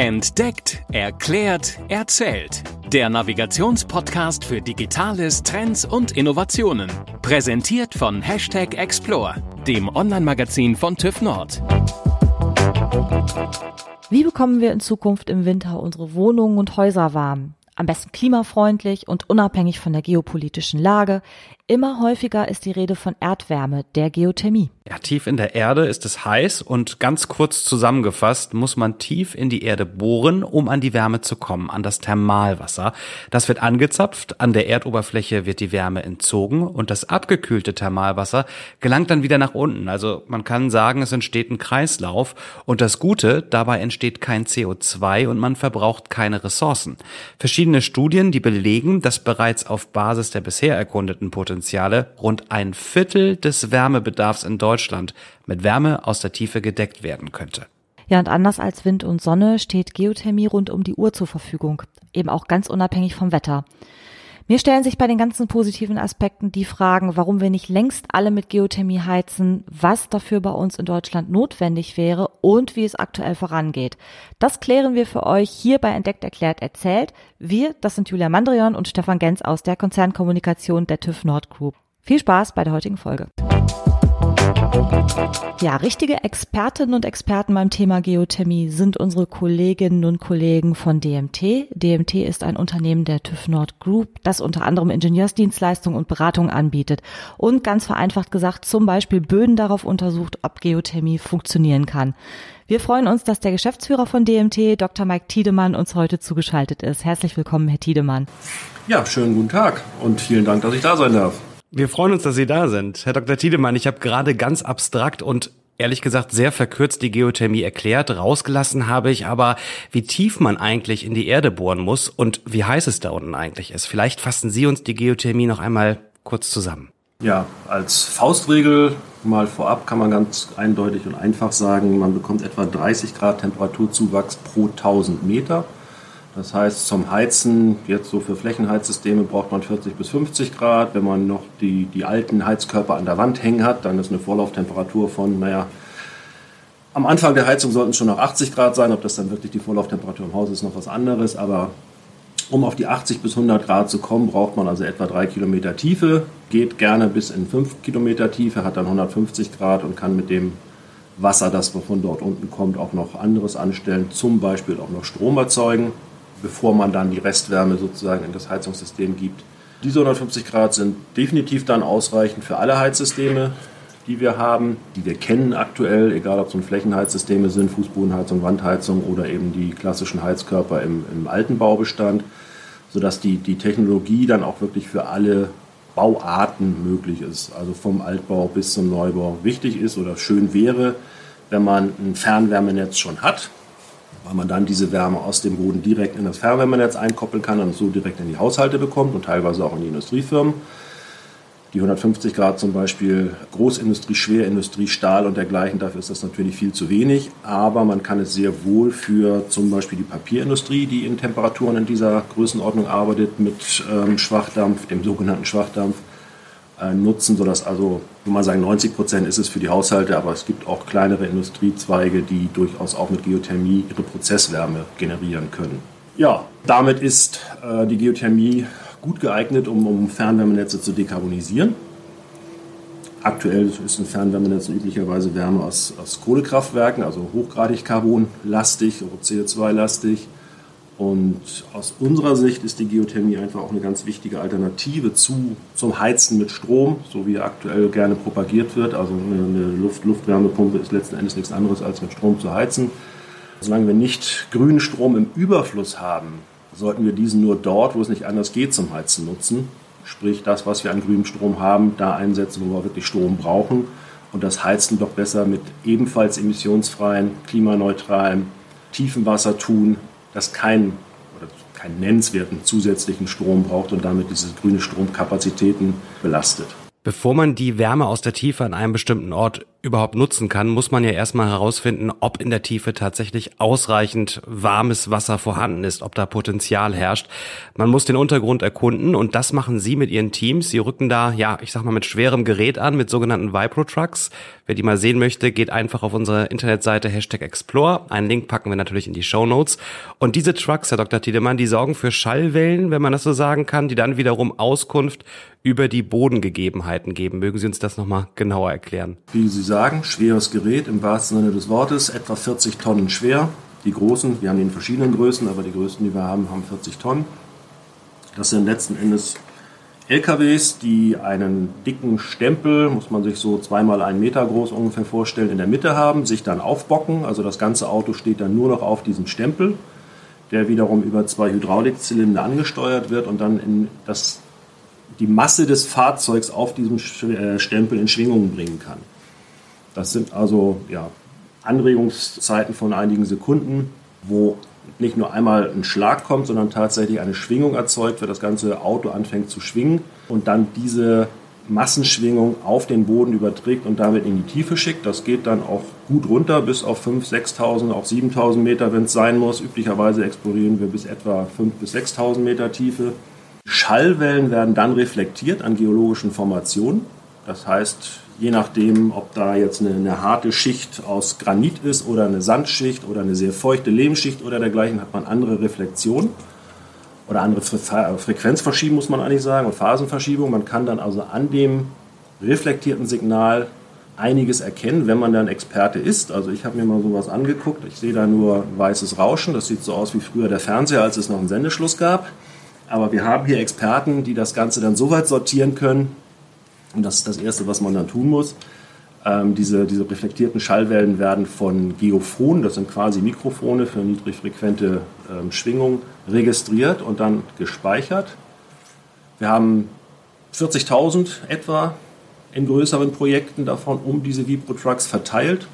Entdeckt, erklärt, erzählt. Der Navigationspodcast für Digitales, Trends und Innovationen. Präsentiert von Hashtag Explore, dem Online-Magazin von TÜV Nord. Wie bekommen wir in Zukunft im Winter unsere Wohnungen und Häuser warm? Am besten klimafreundlich und unabhängig von der geopolitischen Lage. Immer häufiger ist die Rede von Erdwärme, der Geothermie. Ja, tief in der Erde ist es heiß und ganz kurz zusammengefasst muss man tief in die Erde bohren, um an die Wärme zu kommen, an das Thermalwasser. Das wird angezapft, an der Erdoberfläche wird die Wärme entzogen und das abgekühlte Thermalwasser gelangt dann wieder nach unten. Also man kann sagen, es entsteht ein Kreislauf und das Gute, dabei entsteht kein CO2 und man verbraucht keine Ressourcen. Verschiedene Studien, die belegen, dass bereits auf Basis der bisher erkundeten Potenziale rund ein Viertel des Wärmebedarfs in Deutschland Deutschland mit Wärme aus der Tiefe gedeckt werden könnte. Ja, und anders als Wind und Sonne steht Geothermie rund um die Uhr zur Verfügung, eben auch ganz unabhängig vom Wetter. Mir stellen sich bei den ganzen positiven Aspekten die Fragen, warum wir nicht längst alle mit Geothermie heizen, was dafür bei uns in Deutschland notwendig wäre und wie es aktuell vorangeht. Das klären wir für euch hier bei Entdeckt erklärt erzählt. Wir, das sind Julia Mandrion und Stefan Gens aus der Konzernkommunikation der TÜV Nord Group. Viel Spaß bei der heutigen Folge. Ja, richtige Expertinnen und Experten beim Thema Geothermie sind unsere Kolleginnen und Kollegen von DMT. DMT ist ein Unternehmen der TÜV Nord Group, das unter anderem Ingenieursdienstleistungen und Beratung anbietet und ganz vereinfacht gesagt zum Beispiel Böden darauf untersucht, ob Geothermie funktionieren kann. Wir freuen uns, dass der Geschäftsführer von DMT, Dr. Mike Tiedemann, uns heute zugeschaltet ist. Herzlich willkommen, Herr Tiedemann. Ja, schönen guten Tag und vielen Dank, dass ich da sein darf. Wir freuen uns, dass Sie da sind. Herr Dr. Tiedemann, ich habe gerade ganz abstrakt und ehrlich gesagt sehr verkürzt die Geothermie erklärt. Rausgelassen habe ich aber, wie tief man eigentlich in die Erde bohren muss und wie heiß es da unten eigentlich ist. Vielleicht fassen Sie uns die Geothermie noch einmal kurz zusammen. Ja, als Faustregel mal vorab kann man ganz eindeutig und einfach sagen, man bekommt etwa 30 Grad Temperaturzuwachs pro 1000 Meter. Das heißt, zum Heizen, jetzt so für Flächenheizsysteme, braucht man 40 bis 50 Grad. Wenn man noch die, die alten Heizkörper an der Wand hängen hat, dann ist eine Vorlauftemperatur von, naja, am Anfang der Heizung sollten es schon noch 80 Grad sein. Ob das dann wirklich die Vorlauftemperatur im Haus ist, noch was anderes. Aber um auf die 80 bis 100 Grad zu kommen, braucht man also etwa 3 Kilometer Tiefe. Geht gerne bis in 5 Kilometer Tiefe, hat dann 150 Grad und kann mit dem Wasser, das von dort unten kommt, auch noch anderes anstellen. Zum Beispiel auch noch Strom erzeugen bevor man dann die Restwärme sozusagen in das Heizungssystem gibt. Diese 150 Grad sind definitiv dann ausreichend für alle Heizsysteme, die wir haben, die wir kennen aktuell, egal ob es Flächenheizsysteme sind, Fußbodenheizung, Wandheizung oder eben die klassischen Heizkörper im, im alten Baubestand, sodass die, die Technologie dann auch wirklich für alle Bauarten möglich ist, also vom Altbau bis zum Neubau wichtig ist oder schön wäre, wenn man ein Fernwärmenetz schon hat, weil man dann diese Wärme aus dem Boden direkt in das Fernwärmenetz einkoppeln kann und so direkt in die Haushalte bekommt und teilweise auch in die Industriefirmen. Die 150 Grad zum Beispiel Großindustrie, Schwerindustrie, Stahl und dergleichen, dafür ist das natürlich viel zu wenig. Aber man kann es sehr wohl für zum Beispiel die Papierindustrie, die in Temperaturen in dieser Größenordnung arbeitet, mit ähm, Schwachdampf, dem sogenannten Schwachdampf, äh, nutzen, sodass also, wenn man sagen, 90 Prozent ist es für die Haushalte, aber es gibt auch kleinere Industriezweige, die durchaus auch mit Geothermie ihre Prozesswärme generieren können. Ja, damit ist äh, die Geothermie gut geeignet, um, um Fernwärmenetze zu dekarbonisieren. Aktuell ist ein Fernwärmenetz üblicherweise Wärme aus, aus Kohlekraftwerken, also hochgradig carbonlastig oder CO2-lastig. Und aus unserer Sicht ist die Geothermie einfach auch eine ganz wichtige Alternative zu, zum Heizen mit Strom, so wie aktuell gerne propagiert wird. Also eine Luft Luftwärmepumpe ist letzten Endes nichts anderes als mit Strom zu heizen. Solange wir nicht grünen Strom im Überfluss haben, sollten wir diesen nur dort, wo es nicht anders geht, zum Heizen nutzen. Sprich, das, was wir an grünem Strom haben, da einsetzen, wo wir wirklich Strom brauchen. Und das Heizen doch besser mit ebenfalls emissionsfreien, klimaneutralen Tiefenwasser tun, das keinen oder keinen nennenswerten zusätzlichen Strom braucht und damit diese grüne Stromkapazitäten belastet. Bevor man die Wärme aus der Tiefe an einem bestimmten Ort überhaupt nutzen kann, muss man ja erstmal herausfinden, ob in der Tiefe tatsächlich ausreichend warmes Wasser vorhanden ist, ob da Potenzial herrscht. Man muss den Untergrund erkunden und das machen Sie mit Ihren Teams. Sie rücken da, ja, ich sag mal, mit schwerem Gerät an, mit sogenannten Vipro-Trucks. Wer die mal sehen möchte, geht einfach auf unsere Internetseite Hashtag Explore. Einen Link packen wir natürlich in die Show Notes. Und diese Trucks, Herr Dr. Tiedemann, die sorgen für Schallwellen, wenn man das so sagen kann, die dann wiederum Auskunft über die Bodengegebenheiten geben. Mögen Sie uns das nochmal genauer erklären? Wie Sie sagen, schweres Gerät im wahrsten Sinne des Wortes, etwa 40 Tonnen schwer. Die großen, wir haben die in verschiedenen Größen, aber die größten, die wir haben, haben 40 Tonnen. Das sind letzten Endes LKWs, die einen dicken Stempel, muss man sich so zweimal einen Meter groß ungefähr vorstellen, in der Mitte haben, sich dann aufbocken. Also das ganze Auto steht dann nur noch auf diesem Stempel, der wiederum über zwei Hydraulikzylinder angesteuert wird und dann in das, die Masse des Fahrzeugs auf diesem äh, Stempel in Schwingungen bringen kann. Das sind also ja, Anregungszeiten von einigen Sekunden, wo nicht nur einmal ein Schlag kommt, sondern tatsächlich eine Schwingung erzeugt wird, das ganze Auto anfängt zu schwingen und dann diese Massenschwingung auf den Boden überträgt und damit in die Tiefe schickt. Das geht dann auch gut runter bis auf 5.000, 6.000, auch 7.000 Meter, wenn es sein muss. Üblicherweise explorieren wir bis etwa 5.000 bis 6.000 Meter Tiefe. Schallwellen werden dann reflektiert an geologischen Formationen. Das heißt, je nachdem, ob da jetzt eine, eine, harte Schicht aus Granit ist oder eine Sandschicht oder eine sehr feuchte Lehmschicht oder dergleichen, hat man andere Reflexionen oder andere Fre Frequenzverschiebung, muss man eigentlich sagen, und Phasenverschiebung. Man kann dann also an dem reflektierten Signal einiges erkennen, wenn man dann Experte ist. Also ich habe mir mal sowas angeguckt. Ich sehe da nur weißes Rauschen. Das sieht so aus wie früher der Fernseher, als es noch einen Sendeschluss gab. Aber wir haben hier Experten, die das Ganze dann so weit sortieren können, und das ist das Erste, was man dann tun muss. Ähm, diese, diese reflektierten Schallwellen werden von Geophonen, das sind quasi Mikrofone für niedrigfrequente ähm, Schwingungen, registriert und dann gespeichert. Wir haben 40.000 etwa in größeren Projekten davon um diese Vibro-Trucks verteilt,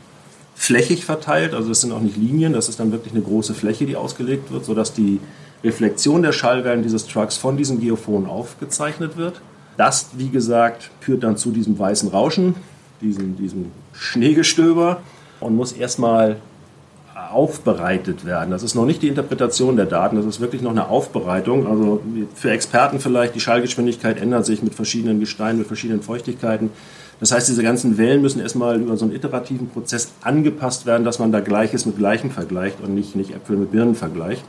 flächig verteilt, also es sind auch nicht Linien, das ist dann wirklich eine große Fläche, die ausgelegt wird, sodass die Reflexion der Schallwellen dieses Trucks von diesen Geophonen aufgezeichnet wird. Das, wie gesagt, führt dann zu diesem weißen Rauschen, diesem, diesem Schneegestöber und muss erstmal aufbereitet werden. Das ist noch nicht die Interpretation der Daten, das ist wirklich noch eine Aufbereitung. Also für Experten vielleicht, die Schallgeschwindigkeit ändert sich mit verschiedenen Gesteinen, mit verschiedenen Feuchtigkeiten. Das heißt, diese ganzen Wellen müssen erstmal über so einen iterativen Prozess angepasst werden, dass man da Gleiches mit Gleichem vergleicht und nicht, nicht Äpfel mit Birnen vergleicht.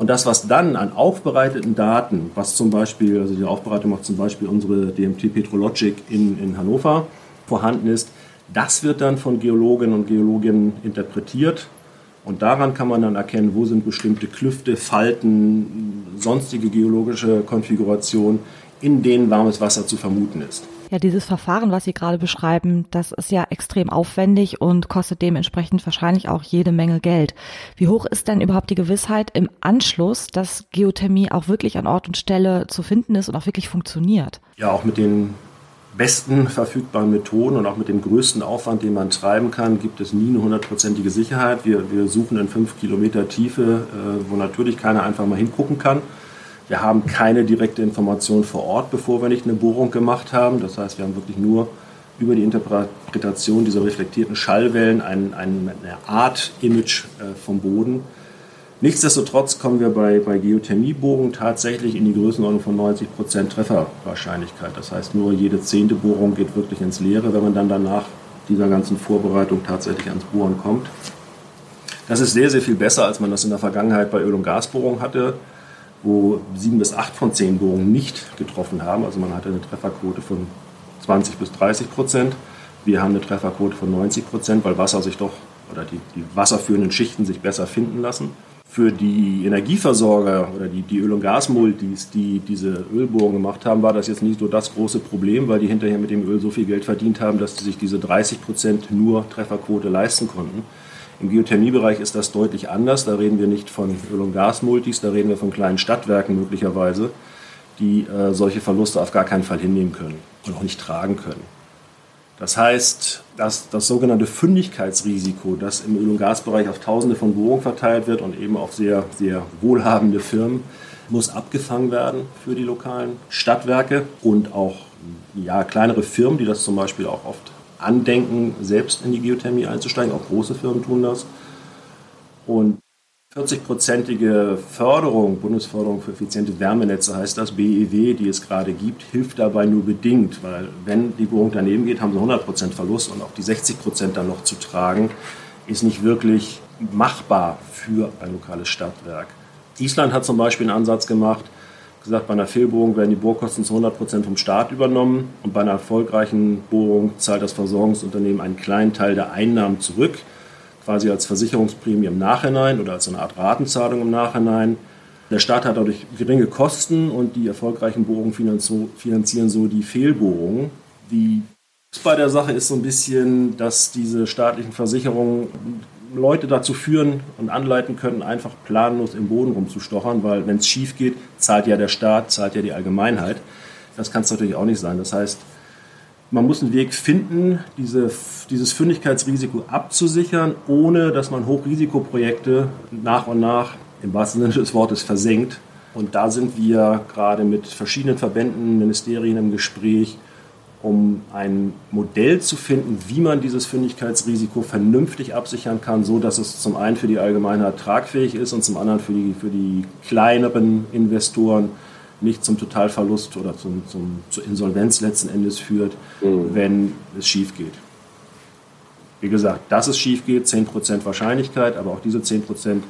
Und das, was dann an aufbereiteten Daten, was zum Beispiel, also die Aufbereitung macht zum Beispiel unsere DMT Petrologic in, in Hannover vorhanden ist, das wird dann von Geologinnen und Geologinnen interpretiert. Und daran kann man dann erkennen, wo sind bestimmte Klüfte, Falten, sonstige geologische Konfigurationen, in denen warmes Wasser zu vermuten ist. Ja, dieses Verfahren, was Sie gerade beschreiben, das ist ja extrem aufwendig und kostet dementsprechend wahrscheinlich auch jede Menge Geld. Wie hoch ist denn überhaupt die Gewissheit im Anschluss, dass Geothermie auch wirklich an Ort und Stelle zu finden ist und auch wirklich funktioniert? Ja, auch mit den besten verfügbaren Methoden und auch mit dem größten Aufwand, den man treiben kann, gibt es nie eine hundertprozentige Sicherheit. Wir, wir suchen in fünf Kilometer Tiefe, äh, wo natürlich keiner einfach mal hingucken kann. Wir haben keine direkte Information vor Ort, bevor wir nicht eine Bohrung gemacht haben. Das heißt, wir haben wirklich nur über die Interpretation dieser reflektierten Schallwellen ein, ein, eine Art Image äh, vom Boden. Nichtsdestotrotz kommen wir bei, bei Geothermiebohrungen tatsächlich in die Größenordnung von 90% Trefferwahrscheinlichkeit. Das heißt, nur jede zehnte Bohrung geht wirklich ins Leere, wenn man dann danach dieser ganzen Vorbereitung tatsächlich ans Bohren kommt. Das ist sehr, sehr viel besser, als man das in der Vergangenheit bei Öl- und Gasbohrungen hatte wo sieben bis acht von zehn Bohrungen nicht getroffen haben. Also man hatte eine Trefferquote von 20 bis 30 Prozent. Wir haben eine Trefferquote von 90 Prozent, weil Wasser sich doch oder die, die wasserführenden Schichten sich besser finden lassen. Für die Energieversorger oder die, die Öl- und Gasmultis, die diese Ölbohrungen gemacht haben, war das jetzt nicht so das große Problem, weil die hinterher mit dem Öl so viel Geld verdient haben, dass sie sich diese 30 Prozent nur Trefferquote leisten konnten. Im Geothermiebereich ist das deutlich anders. Da reden wir nicht von Öl- und Gasmultis, da reden wir von kleinen Stadtwerken möglicherweise, die äh, solche Verluste auf gar keinen Fall hinnehmen können und auch nicht tragen können. Das heißt, dass das sogenannte Fündigkeitsrisiko, das im Öl- und Gasbereich auf Tausende von Bohrungen verteilt wird und eben auf sehr, sehr wohlhabende Firmen, muss abgefangen werden für die lokalen Stadtwerke und auch ja, kleinere Firmen, die das zum Beispiel auch oft andenken, selbst in die Geothermie einzusteigen. Auch große Firmen tun das. Und 40-prozentige Förderung, Bundesförderung für effiziente Wärmenetze heißt das, BEW, die es gerade gibt, hilft dabei nur bedingt, weil wenn die Bohrung daneben geht, haben sie 100 Prozent Verlust und auch die 60 Prozent dann noch zu tragen, ist nicht wirklich machbar für ein lokales Stadtwerk. Island hat zum Beispiel einen Ansatz gemacht, gesagt, bei einer Fehlbohrung werden die Bohrkosten zu 100 Prozent vom Staat übernommen und bei einer erfolgreichen Bohrung zahlt das Versorgungsunternehmen einen kleinen Teil der Einnahmen zurück quasi als Versicherungsprämie im Nachhinein oder als eine Art Ratenzahlung im Nachhinein. Der Staat hat dadurch geringe Kosten und die erfolgreichen Bohrungen finanzieren so die Fehlbohrungen. Die bei der Sache ist so ein bisschen, dass diese staatlichen Versicherungen Leute dazu führen und anleiten können, einfach planlos im Boden rumzustochern, weil wenn es schief geht, zahlt ja der Staat, zahlt ja die Allgemeinheit. Das kann es natürlich auch nicht sein. Das heißt, man muss einen Weg finden, diese, dieses Fündigkeitsrisiko abzusichern, ohne dass man Hochrisikoprojekte nach und nach im wahrsten Sinne des Wortes versenkt. Und da sind wir gerade mit verschiedenen Verbänden, Ministerien im Gespräch, um ein Modell zu finden, wie man dieses Fündigkeitsrisiko vernünftig absichern kann, so dass es zum einen für die Allgemeinheit tragfähig ist und zum anderen für die, für die kleineren Investoren nicht zum Totalverlust oder zum, zum, zur Insolvenz letzten Endes führt, mhm. wenn es schief geht. Wie gesagt, dass es schief geht, 10% Wahrscheinlichkeit, aber auch diese 10%,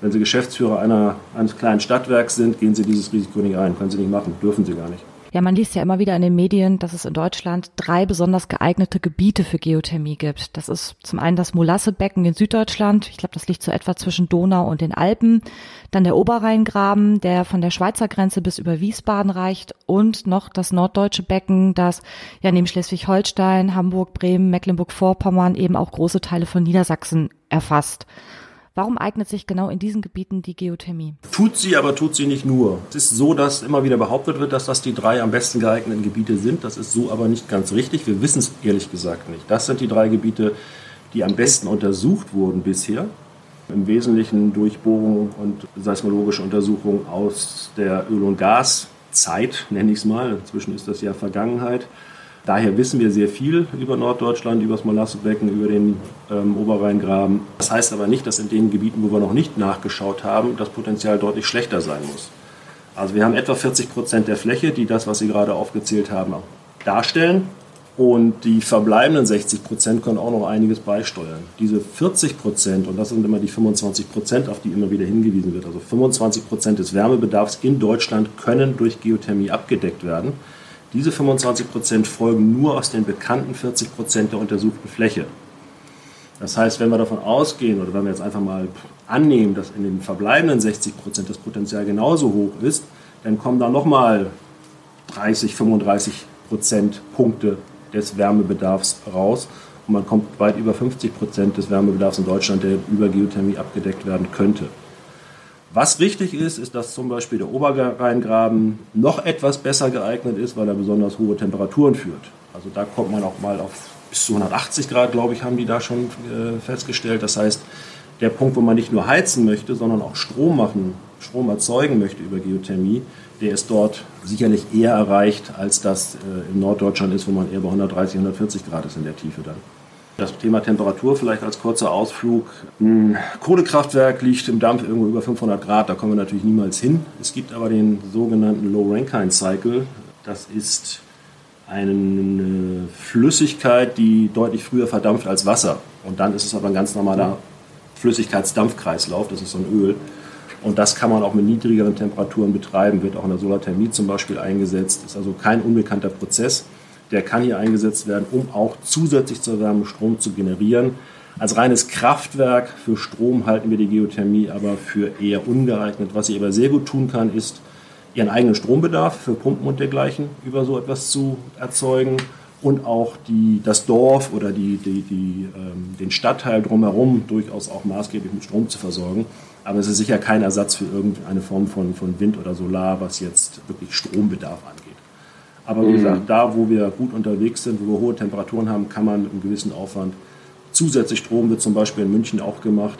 wenn Sie Geschäftsführer einer, eines kleinen Stadtwerks sind, gehen Sie dieses Risiko nicht ein. Können Sie nicht machen, dürfen Sie gar nicht. Ja, man liest ja immer wieder in den Medien, dass es in Deutschland drei besonders geeignete Gebiete für Geothermie gibt. Das ist zum einen das Molassebecken in Süddeutschland. Ich glaube, das liegt so etwa zwischen Donau und den Alpen. Dann der Oberrheingraben, der von der Schweizer Grenze bis über Wiesbaden reicht. Und noch das norddeutsche Becken, das ja neben Schleswig-Holstein, Hamburg, Bremen, Mecklenburg-Vorpommern eben auch große Teile von Niedersachsen erfasst. Warum eignet sich genau in diesen Gebieten die Geothermie? Tut sie, aber tut sie nicht nur. Es ist so, dass immer wieder behauptet wird, dass das die drei am besten geeigneten Gebiete sind. Das ist so aber nicht ganz richtig. Wir wissen es ehrlich gesagt nicht. Das sind die drei Gebiete, die am besten untersucht wurden bisher. Im Wesentlichen durch Bohrungen und seismologische Untersuchungen aus der Öl- und Gaszeit, nenne ich es mal. Inzwischen ist das ja Vergangenheit. Daher wissen wir sehr viel über Norddeutschland, über das Molassebecken, über den ähm, Oberrheingraben. Das heißt aber nicht, dass in den Gebieten, wo wir noch nicht nachgeschaut haben, das Potenzial deutlich schlechter sein muss. Also wir haben etwa 40 Prozent der Fläche, die das, was Sie gerade aufgezählt haben, darstellen. Und die verbleibenden 60 Prozent können auch noch einiges beisteuern. Diese 40 Prozent, und das sind immer die 25 Prozent, auf die immer wieder hingewiesen wird, also 25 Prozent des Wärmebedarfs in Deutschland können durch Geothermie abgedeckt werden. Diese 25 Prozent folgen nur aus den bekannten 40 Prozent der untersuchten Fläche. Das heißt, wenn wir davon ausgehen oder wenn wir jetzt einfach mal annehmen, dass in den verbleibenden 60 Prozent das Potenzial genauso hoch ist, dann kommen da nochmal 30, 35 Prozent Punkte des Wärmebedarfs raus und man kommt weit über 50 Prozent des Wärmebedarfs in Deutschland, der über Geothermie abgedeckt werden könnte. Was richtig ist, ist, dass zum Beispiel der Oberrheingraben noch etwas besser geeignet ist, weil er besonders hohe Temperaturen führt. Also da kommt man auch mal auf bis zu 180 Grad, glaube ich, haben die da schon äh, festgestellt. Das heißt, der Punkt, wo man nicht nur heizen möchte, sondern auch Strom machen, Strom erzeugen möchte über Geothermie, der ist dort sicherlich eher erreicht, als das äh, in Norddeutschland ist, wo man eher bei 130, 140 Grad ist in der Tiefe dann. Das Thema Temperatur vielleicht als kurzer Ausflug. Ein Kohlekraftwerk liegt im Dampf irgendwo über 500 Grad, da kommen wir natürlich niemals hin. Es gibt aber den sogenannten Low Rankine Cycle. Das ist eine Flüssigkeit, die deutlich früher verdampft als Wasser. Und dann ist es aber ein ganz normaler Flüssigkeitsdampfkreislauf, das ist so ein Öl. Und das kann man auch mit niedrigeren Temperaturen betreiben, wird auch in der Solarthermie zum Beispiel eingesetzt. Ist also kein unbekannter Prozess der kann hier eingesetzt werden, um auch zusätzlich zur Wärme Strom zu generieren. Als reines Kraftwerk für Strom halten wir die Geothermie aber für eher ungeeignet. Was sie aber sehr gut tun kann, ist, ihren eigenen Strombedarf für Pumpen und dergleichen über so etwas zu erzeugen und auch die, das Dorf oder die, die, die, ähm, den Stadtteil drumherum durchaus auch maßgeblich mit Strom zu versorgen. Aber es ist sicher kein Ersatz für irgendeine Form von, von Wind oder Solar, was jetzt wirklich Strombedarf angeht. Aber wie mhm. gesagt, da, wo wir gut unterwegs sind, wo wir hohe Temperaturen haben, kann man mit einem gewissen Aufwand zusätzlich Strom, wird zum Beispiel in München auch gemacht,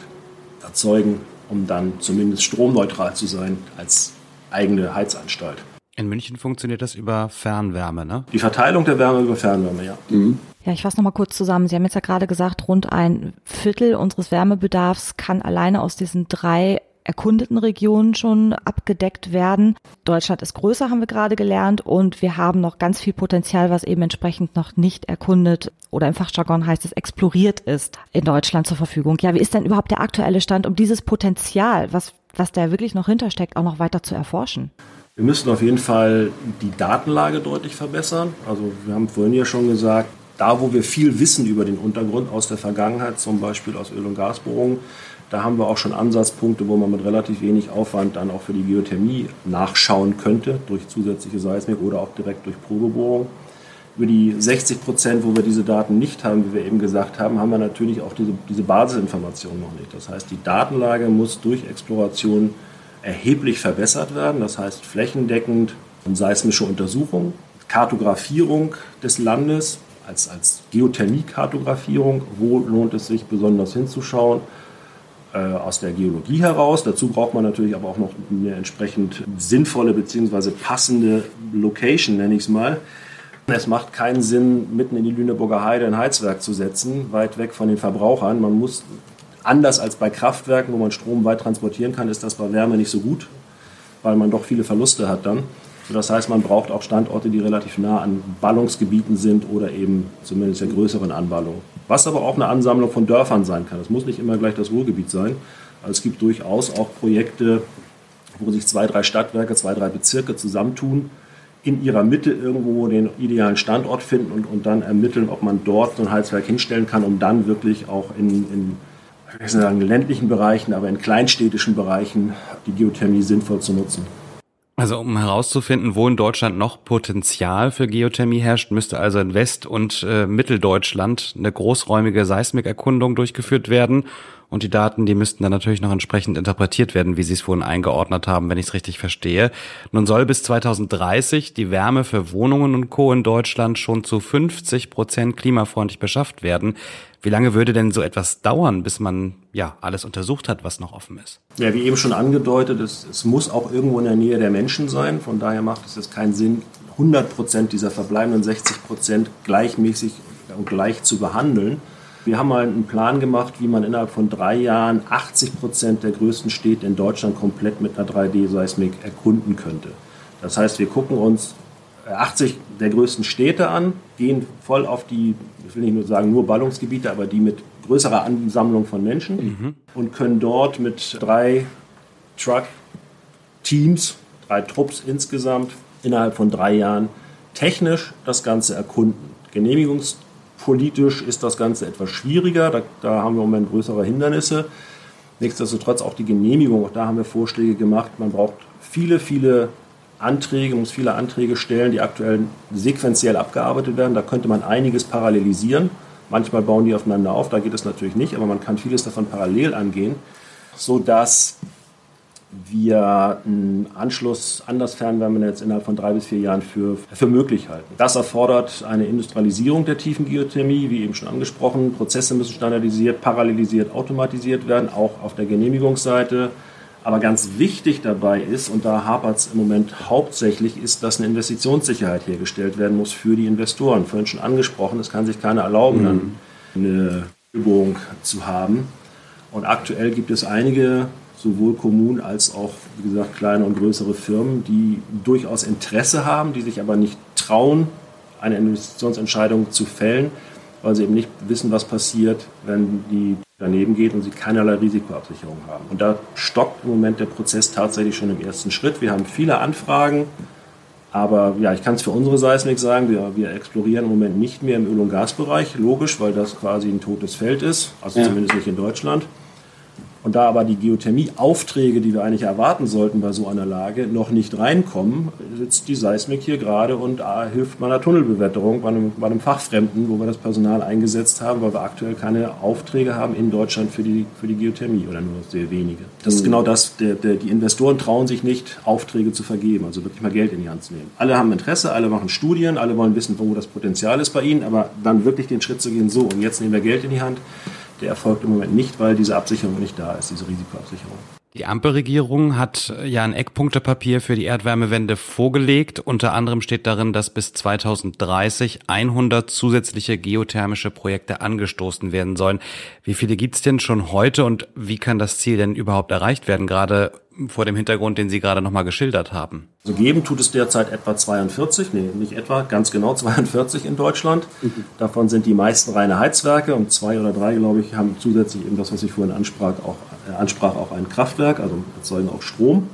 erzeugen, um dann zumindest stromneutral zu sein als eigene Heizanstalt. In München funktioniert das über Fernwärme, ne? Die Verteilung der Wärme über Fernwärme, ja. Mhm. Ja, ich fasse nochmal kurz zusammen. Sie haben jetzt ja gerade gesagt, rund ein Viertel unseres Wärmebedarfs kann alleine aus diesen drei erkundeten Regionen schon abgedeckt werden. Deutschland ist größer, haben wir gerade gelernt, und wir haben noch ganz viel Potenzial, was eben entsprechend noch nicht erkundet oder im Fachjargon heißt es exploriert ist in Deutschland zur Verfügung. Ja, wie ist denn überhaupt der aktuelle Stand, um dieses Potenzial, was, was da wirklich noch hintersteckt, auch noch weiter zu erforschen? Wir müssen auf jeden Fall die Datenlage deutlich verbessern. Also wir haben vorhin ja schon gesagt, da wo wir viel wissen über den Untergrund aus der Vergangenheit, zum Beispiel aus Öl- und Gasbohrungen, da haben wir auch schon Ansatzpunkte, wo man mit relativ wenig Aufwand dann auch für die Geothermie nachschauen könnte, durch zusätzliche Seismik oder auch direkt durch Probebohrung. Über die 60 Prozent, wo wir diese Daten nicht haben, wie wir eben gesagt haben, haben wir natürlich auch diese, diese Basisinformationen noch nicht. Das heißt, die Datenlage muss durch Exploration erheblich verbessert werden. Das heißt, flächendeckend seismische Untersuchung, Kartografierung des Landes als, als Geothermie-Kartografierung, wo lohnt es sich besonders hinzuschauen aus der Geologie heraus. Dazu braucht man natürlich aber auch noch eine entsprechend sinnvolle bzw. passende Location, nenne ich es mal. Es macht keinen Sinn, mitten in die Lüneburger Heide ein Heizwerk zu setzen, weit weg von den Verbrauchern. Man muss, anders als bei Kraftwerken, wo man Strom weit transportieren kann, ist das bei Wärme nicht so gut, weil man doch viele Verluste hat dann. Das heißt, man braucht auch Standorte, die relativ nah an Ballungsgebieten sind oder eben zumindest der größeren Anballung. Was aber auch eine Ansammlung von Dörfern sein kann. Es muss nicht immer gleich das Ruhrgebiet sein. Es gibt durchaus auch Projekte, wo sich zwei, drei Stadtwerke, zwei, drei Bezirke zusammentun, in ihrer Mitte irgendwo den idealen Standort finden und, und dann ermitteln, ob man dort so ein Heizwerk hinstellen kann, um dann wirklich auch in, in ich sagen, ländlichen Bereichen, aber in kleinstädtischen Bereichen die Geothermie sinnvoll zu nutzen. Also um herauszufinden, wo in Deutschland noch Potenzial für Geothermie herrscht, müsste also in West- und äh, Mitteldeutschland eine großräumige Seismikerkundung durchgeführt werden. Und die Daten, die müssten dann natürlich noch entsprechend interpretiert werden, wie Sie es vorhin eingeordnet haben, wenn ich es richtig verstehe. Nun soll bis 2030 die Wärme für Wohnungen und Co. in Deutschland schon zu 50 Prozent klimafreundlich beschafft werden. Wie lange würde denn so etwas dauern, bis man ja alles untersucht hat, was noch offen ist? Ja, wie eben schon angedeutet, es, es muss auch irgendwo in der Nähe der Menschen sein. Von daher macht es jetzt keinen Sinn, 100 Prozent dieser verbleibenden 60 Prozent gleichmäßig und gleich zu behandeln. Wir haben mal einen Plan gemacht, wie man innerhalb von drei Jahren 80 Prozent der größten Städte in Deutschland komplett mit einer 3D-Seismik erkunden könnte. Das heißt, wir gucken uns 80 der größten Städte an, gehen voll auf die, ich will nicht nur sagen nur Ballungsgebiete, aber die mit größerer Ansammlung von Menschen mhm. und können dort mit drei Truck-Teams, drei Trupps insgesamt innerhalb von drei Jahren technisch das Ganze erkunden. Genehmigungspolitisch ist das Ganze etwas schwieriger, da, da haben wir im Moment größere Hindernisse. Nichtsdestotrotz auch die Genehmigung, auch da haben wir Vorschläge gemacht. Man braucht viele, viele Anträge, muss viele Anträge stellen, die aktuell sequenziell abgearbeitet werden. Da könnte man einiges parallelisieren. Manchmal bauen die aufeinander auf, da geht es natürlich nicht, aber man kann vieles davon parallel angehen, sodass wir einen Anschluss an das Fernwärmenetz innerhalb von drei bis vier Jahren für, für möglich halten. Das erfordert eine Industrialisierung der tiefen Geothermie, wie eben schon angesprochen. Prozesse müssen standardisiert, parallelisiert, automatisiert werden, auch auf der Genehmigungsseite. Aber ganz wichtig dabei ist, und da hapert es im Moment hauptsächlich, ist, dass eine Investitionssicherheit hergestellt werden muss für die Investoren. Vorhin schon angesprochen, es kann sich keiner erlauben, mhm. dann eine Übung zu haben. Und aktuell gibt es einige, sowohl Kommunen als auch, wie gesagt, kleine und größere Firmen, die durchaus Interesse haben, die sich aber nicht trauen, eine Investitionsentscheidung zu fällen, weil sie eben nicht wissen, was passiert, wenn die daneben geht und sie keinerlei Risikoabsicherung haben. Und da stockt im Moment der Prozess tatsächlich schon im ersten Schritt. Wir haben viele Anfragen, aber ja, ich kann es für unsere Seismik sagen, wir, wir explorieren im Moment nicht mehr im Öl- und Gasbereich, logisch, weil das quasi ein totes Feld ist, also ja. zumindest nicht in Deutschland. Und da aber die Geothermie-Aufträge, die wir eigentlich erwarten sollten bei so einer Lage, noch nicht reinkommen, sitzt die Seismik hier gerade und ah, hilft meiner Tunnelbewetterung bei einem, bei einem Fachfremden, wo wir das Personal eingesetzt haben, weil wir aktuell keine Aufträge haben in Deutschland für die, für die Geothermie oder nur sehr wenige. Das ist mhm. genau das, der, der, die Investoren trauen sich nicht, Aufträge zu vergeben, also wirklich mal Geld in die Hand zu nehmen. Alle haben Interesse, alle machen Studien, alle wollen wissen, wo das Potenzial ist bei ihnen, aber dann wirklich den Schritt zu gehen, so und jetzt nehmen wir Geld in die Hand, der erfolgt im Moment nicht, weil diese Absicherung nicht da ist, diese Risikoabsicherung. Die Ampelregierung hat ja ein Eckpunktepapier für die Erdwärmewende vorgelegt. Unter anderem steht darin, dass bis 2030 100 zusätzliche geothermische Projekte angestoßen werden sollen. Wie viele gibt's denn schon heute und wie kann das Ziel denn überhaupt erreicht werden, gerade vor dem Hintergrund, den Sie gerade nochmal geschildert haben? Also geben tut es derzeit etwa 42, nee, nicht etwa, ganz genau 42 in Deutschland. Davon sind die meisten reine Heizwerke und zwei oder drei, glaube ich, haben zusätzlich eben das, was ich vorhin ansprach, auch, äh, ansprach, auch ein Kraftwerk, also erzeugen auch Strom.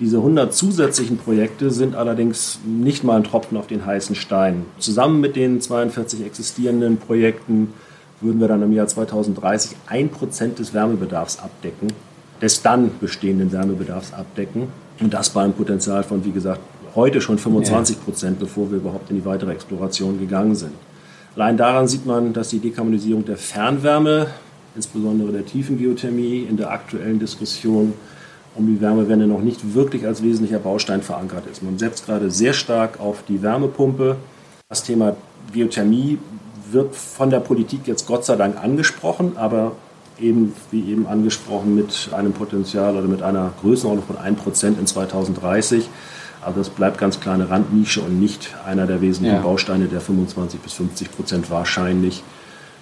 Diese 100 zusätzlichen Projekte sind allerdings nicht mal ein Tropfen auf den heißen Stein. Zusammen mit den 42 existierenden Projekten würden wir dann im Jahr 2030 ein Prozent des Wärmebedarfs abdecken des dann bestehenden Wärmebedarfs abdecken. Und das bei einem Potenzial von, wie gesagt, heute schon 25 Prozent, bevor wir überhaupt in die weitere Exploration gegangen sind. Allein daran sieht man, dass die Dekarbonisierung der Fernwärme, insbesondere der Tiefengeothermie, in der aktuellen Diskussion um die Wärmewende noch nicht wirklich als wesentlicher Baustein verankert ist. Man setzt gerade sehr stark auf die Wärmepumpe. Das Thema Geothermie wird von der Politik jetzt Gott sei Dank angesprochen, aber eben, wie eben angesprochen, mit einem Potenzial oder mit einer Größenordnung von 1% in 2030. Aber das bleibt ganz klar eine Randnische und nicht einer der wesentlichen ja. Bausteine, der 25 bis 50 Prozent wahrscheinlich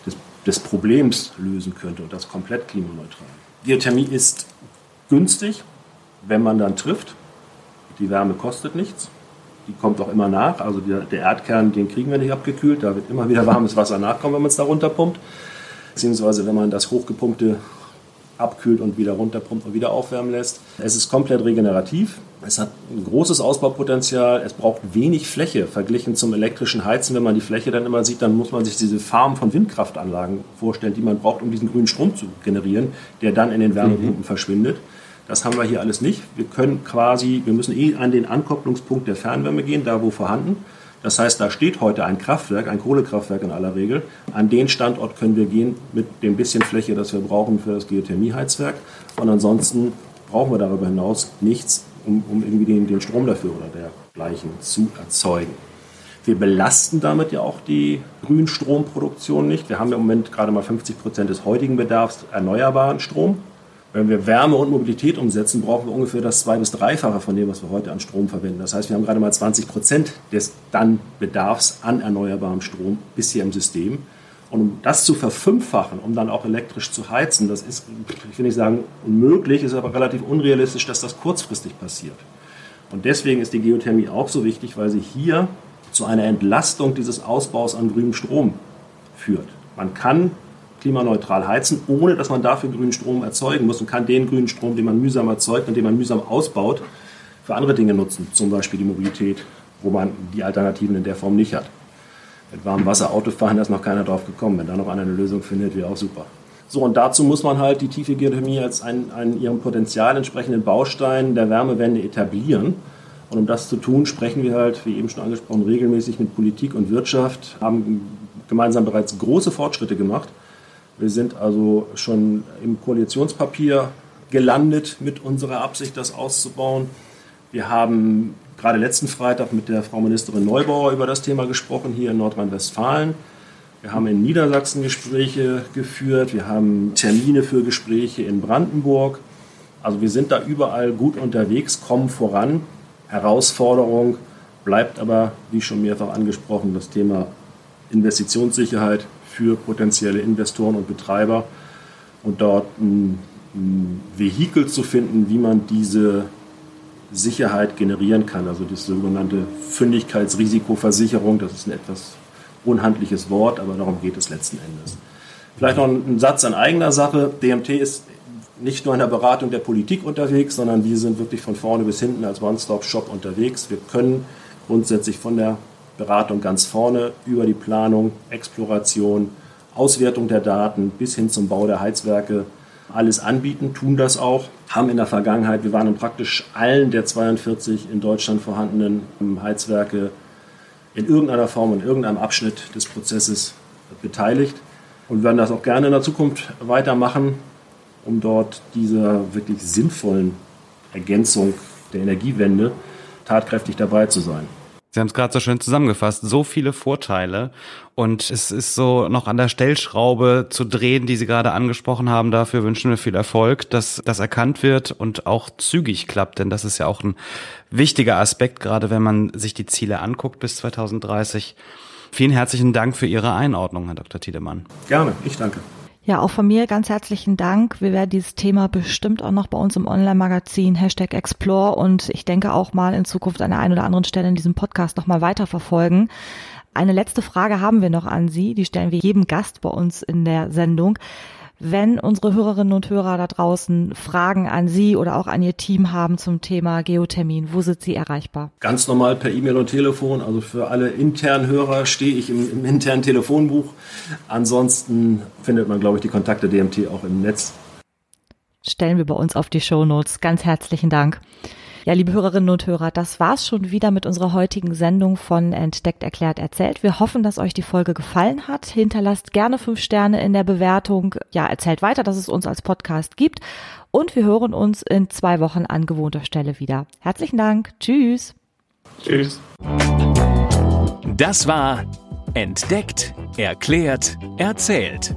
des, des Problems lösen könnte und das komplett klimaneutral. Geothermie ist günstig, wenn man dann trifft. Die Wärme kostet nichts. Die kommt auch immer nach. Also der, der Erdkern, den kriegen wir nicht abgekühlt. Da wird immer wieder warmes Wasser nachkommen, wenn man es da runterpumpt beziehungsweise wenn man das hochgepumpte abkühlt und wieder runterpumpt und wieder aufwärmen lässt. Es ist komplett regenerativ. Es hat ein großes Ausbaupotenzial. Es braucht wenig Fläche verglichen zum elektrischen Heizen. Wenn man die Fläche dann immer sieht, dann muss man sich diese Farm von Windkraftanlagen vorstellen, die man braucht, um diesen grünen Strom zu generieren, der dann in den Wärmepumpen mhm. verschwindet. Das haben wir hier alles nicht. Wir können quasi, wir müssen eh an den Ankopplungspunkt der Fernwärme gehen, da wo vorhanden. Das heißt, da steht heute ein Kraftwerk, ein Kohlekraftwerk in aller Regel. An den Standort können wir gehen mit dem bisschen Fläche, das wir brauchen für das Geothermieheizwerk. Und ansonsten brauchen wir darüber hinaus nichts, um, um irgendwie den, den Strom dafür oder dergleichen zu erzeugen. Wir belasten damit ja auch die Grünstromproduktion nicht. Wir haben im Moment gerade mal 50 Prozent des heutigen Bedarfs erneuerbaren Strom. Wenn wir Wärme und Mobilität umsetzen, brauchen wir ungefähr das zwei- bis dreifache von dem, was wir heute an Strom verwenden. Das heißt, wir haben gerade mal 20 Prozent des dann Bedarfs an erneuerbarem Strom bisher im System. Und um das zu verfünffachen, um dann auch elektrisch zu heizen, das ist, ich will nicht sagen unmöglich, ist aber relativ unrealistisch, dass das kurzfristig passiert. Und deswegen ist die Geothermie auch so wichtig, weil sie hier zu einer Entlastung dieses Ausbaus an grünem Strom führt. Man kann klimaneutral heizen, ohne dass man dafür grünen Strom erzeugen muss und kann den grünen Strom, den man mühsam erzeugt und den man mühsam ausbaut, für andere Dinge nutzen, zum Beispiel die Mobilität, wo man die Alternativen in der Form nicht hat. Mit warmem Wasser Auto fahren, da ist noch keiner drauf gekommen. Wenn da noch einer eine Lösung findet, wäre auch super. So, und dazu muss man halt die tiefe Geothermie als einen, einen ihrem Potenzial entsprechenden Baustein der Wärmewende etablieren. Und um das zu tun, sprechen wir halt, wie eben schon angesprochen, regelmäßig mit Politik und Wirtschaft, haben gemeinsam bereits große Fortschritte gemacht wir sind also schon im Koalitionspapier gelandet mit unserer Absicht, das auszubauen. Wir haben gerade letzten Freitag mit der Frau Ministerin Neubauer über das Thema gesprochen, hier in Nordrhein-Westfalen. Wir haben in Niedersachsen Gespräche geführt, wir haben Termine für Gespräche in Brandenburg. Also wir sind da überall gut unterwegs, kommen voran. Herausforderung bleibt aber, wie schon mehrfach angesprochen, das Thema Investitionssicherheit, für potenzielle Investoren und Betreiber und dort ein, ein Vehikel zu finden, wie man diese Sicherheit generieren kann. Also die sogenannte Fündigkeitsrisikoversicherung, das ist ein etwas unhandliches Wort, aber darum geht es letzten Endes. Vielleicht noch ein Satz an eigener Sache. DMT ist nicht nur in der Beratung der Politik unterwegs, sondern wir sind wirklich von vorne bis hinten als One-Stop-Shop unterwegs. Wir können grundsätzlich von der Beratung ganz vorne über die Planung, Exploration, Auswertung der Daten bis hin zum Bau der Heizwerke alles anbieten, tun das auch, haben in der Vergangenheit, wir waren in praktisch allen der 42 in Deutschland vorhandenen Heizwerke in irgendeiner Form, in irgendeinem Abschnitt des Prozesses beteiligt und werden das auch gerne in der Zukunft weitermachen, um dort dieser wirklich sinnvollen Ergänzung der Energiewende tatkräftig dabei zu sein. Sie haben es gerade so schön zusammengefasst. So viele Vorteile. Und es ist so noch an der Stellschraube zu drehen, die Sie gerade angesprochen haben. Dafür wünschen wir viel Erfolg, dass das erkannt wird und auch zügig klappt. Denn das ist ja auch ein wichtiger Aspekt, gerade wenn man sich die Ziele anguckt bis 2030. Vielen herzlichen Dank für Ihre Einordnung, Herr Dr. Tiedemann. Gerne, ich danke. Ja, auch von mir ganz herzlichen Dank. Wir werden dieses Thema bestimmt auch noch bei uns im Online-Magazin Hashtag Explore und ich denke auch mal in Zukunft an der einen oder anderen Stelle in diesem Podcast nochmal weiterverfolgen. Eine letzte Frage haben wir noch an Sie, die stellen wir jedem Gast bei uns in der Sendung. Wenn unsere Hörerinnen und Hörer da draußen Fragen an Sie oder auch an Ihr Team haben zum Thema Geothermin, wo sind Sie erreichbar? Ganz normal per E-Mail und Telefon. Also für alle internen Hörer stehe ich im, im internen Telefonbuch. Ansonsten findet man, glaube ich, die Kontakte DMT auch im Netz. Stellen wir bei uns auf die Show Notes. Ganz herzlichen Dank. Ja, liebe Hörerinnen und Hörer, das war's schon wieder mit unserer heutigen Sendung von Entdeckt, Erklärt, Erzählt. Wir hoffen, dass euch die Folge gefallen hat. Hinterlasst gerne fünf Sterne in der Bewertung. Ja, erzählt weiter, dass es uns als Podcast gibt. Und wir hören uns in zwei Wochen an gewohnter Stelle wieder. Herzlichen Dank. Tschüss. Tschüss. Das war Entdeckt, Erklärt, Erzählt